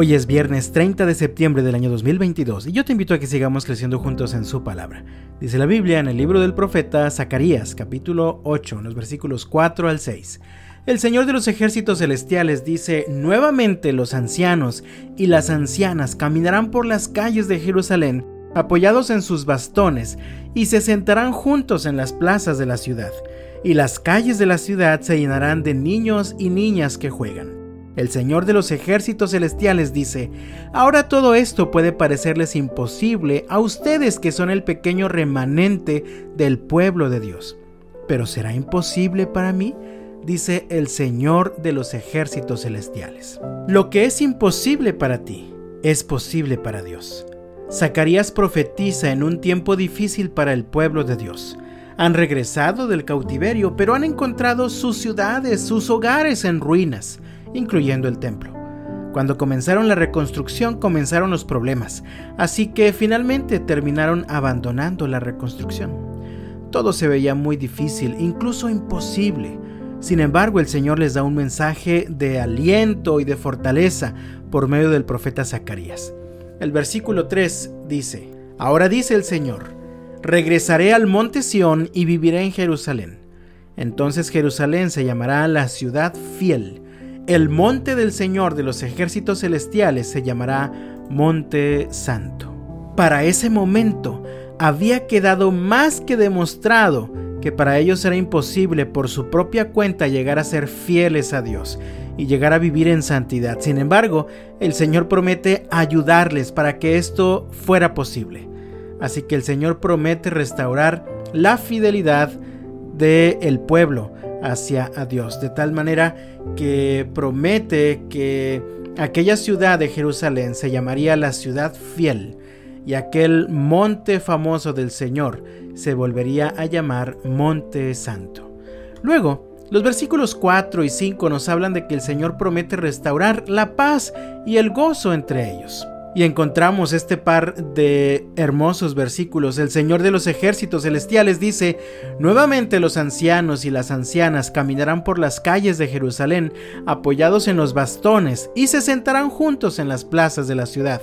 Hoy es viernes 30 de septiembre del año 2022 y yo te invito a que sigamos creciendo juntos en su palabra. Dice la Biblia en el libro del profeta Zacarías, capítulo 8, en los versículos 4 al 6. El Señor de los ejércitos celestiales dice, nuevamente los ancianos y las ancianas caminarán por las calles de Jerusalén, apoyados en sus bastones, y se sentarán juntos en las plazas de la ciudad, y las calles de la ciudad se llenarán de niños y niñas que juegan. El Señor de los ejércitos celestiales dice, ahora todo esto puede parecerles imposible a ustedes que son el pequeño remanente del pueblo de Dios. Pero ¿será imposible para mí? dice el Señor de los ejércitos celestiales. Lo que es imposible para ti es posible para Dios. Zacarías profetiza en un tiempo difícil para el pueblo de Dios. Han regresado del cautiverio, pero han encontrado sus ciudades, sus hogares en ruinas incluyendo el templo. Cuando comenzaron la reconstrucción comenzaron los problemas, así que finalmente terminaron abandonando la reconstrucción. Todo se veía muy difícil, incluso imposible. Sin embargo, el Señor les da un mensaje de aliento y de fortaleza por medio del profeta Zacarías. El versículo 3 dice, Ahora dice el Señor, regresaré al monte Sión y viviré en Jerusalén. Entonces Jerusalén se llamará la ciudad fiel el monte del Señor de los ejércitos celestiales se llamará Monte Santo. Para ese momento había quedado más que demostrado que para ellos era imposible por su propia cuenta llegar a ser fieles a Dios y llegar a vivir en santidad. Sin embargo, el Señor promete ayudarles para que esto fuera posible. Así que el Señor promete restaurar la fidelidad del pueblo hacia a Dios, de tal manera que promete que aquella ciudad de Jerusalén se llamaría la ciudad fiel y aquel monte famoso del Señor se volvería a llamar Monte Santo. Luego, los versículos 4 y 5 nos hablan de que el Señor promete restaurar la paz y el gozo entre ellos. Y encontramos este par de hermosos versículos. El Señor de los ejércitos celestiales dice, Nuevamente los ancianos y las ancianas caminarán por las calles de Jerusalén apoyados en los bastones y se sentarán juntos en las plazas de la ciudad.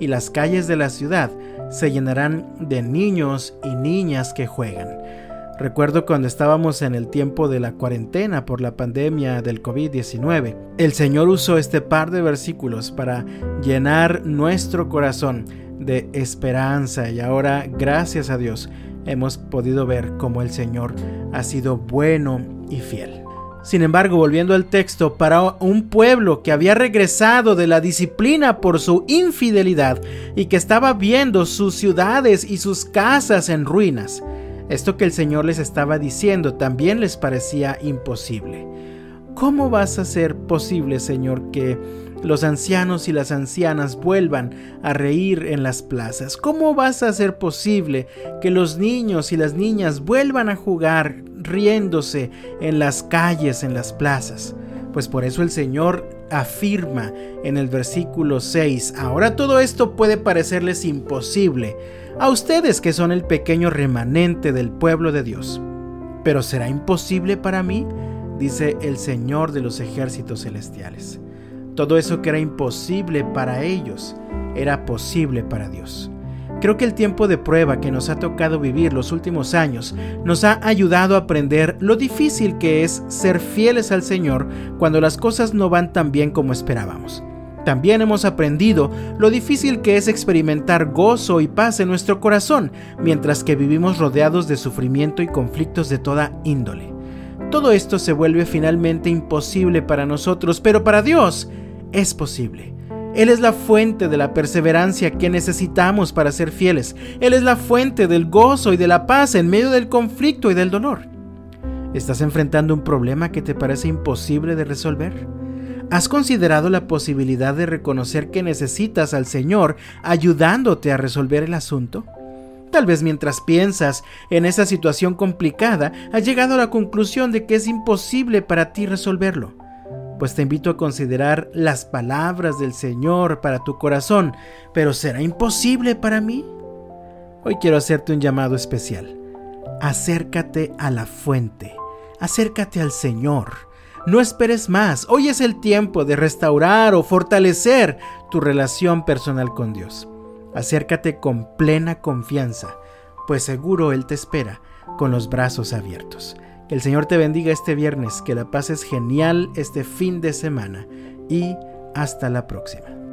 Y las calles de la ciudad se llenarán de niños y niñas que juegan. Recuerdo cuando estábamos en el tiempo de la cuarentena por la pandemia del COVID-19. El Señor usó este par de versículos para llenar nuestro corazón de esperanza y ahora, gracias a Dios, hemos podido ver cómo el Señor ha sido bueno y fiel. Sin embargo, volviendo al texto, para un pueblo que había regresado de la disciplina por su infidelidad y que estaba viendo sus ciudades y sus casas en ruinas, esto que el Señor les estaba diciendo también les parecía imposible. ¿Cómo vas a hacer posible, Señor, que los ancianos y las ancianas vuelvan a reír en las plazas? ¿Cómo vas a hacer posible que los niños y las niñas vuelvan a jugar riéndose en las calles, en las plazas? Pues por eso el Señor afirma en el versículo 6, ahora todo esto puede parecerles imposible a ustedes que son el pequeño remanente del pueblo de Dios. Pero ¿será imposible para mí? dice el Señor de los ejércitos celestiales. Todo eso que era imposible para ellos era posible para Dios. Creo que el tiempo de prueba que nos ha tocado vivir los últimos años nos ha ayudado a aprender lo difícil que es ser fieles al Señor cuando las cosas no van tan bien como esperábamos. También hemos aprendido lo difícil que es experimentar gozo y paz en nuestro corazón mientras que vivimos rodeados de sufrimiento y conflictos de toda índole. Todo esto se vuelve finalmente imposible para nosotros, pero para Dios es posible. Él es la fuente de la perseverancia que necesitamos para ser fieles. Él es la fuente del gozo y de la paz en medio del conflicto y del dolor. ¿Estás enfrentando un problema que te parece imposible de resolver? ¿Has considerado la posibilidad de reconocer que necesitas al Señor ayudándote a resolver el asunto? Tal vez mientras piensas en esa situación complicada, has llegado a la conclusión de que es imposible para ti resolverlo. Pues te invito a considerar las palabras del Señor para tu corazón, pero ¿será imposible para mí? Hoy quiero hacerte un llamado especial. Acércate a la fuente, acércate al Señor No esperes más. Hoy es el tiempo de restaurar o fortalecer tu relación personal con Dios. Acércate con plena confianza, pues seguro Él te espera con los brazos abiertos. Que el Señor te bendiga este viernes, que la paz es genial este fin de semana y hasta la próxima.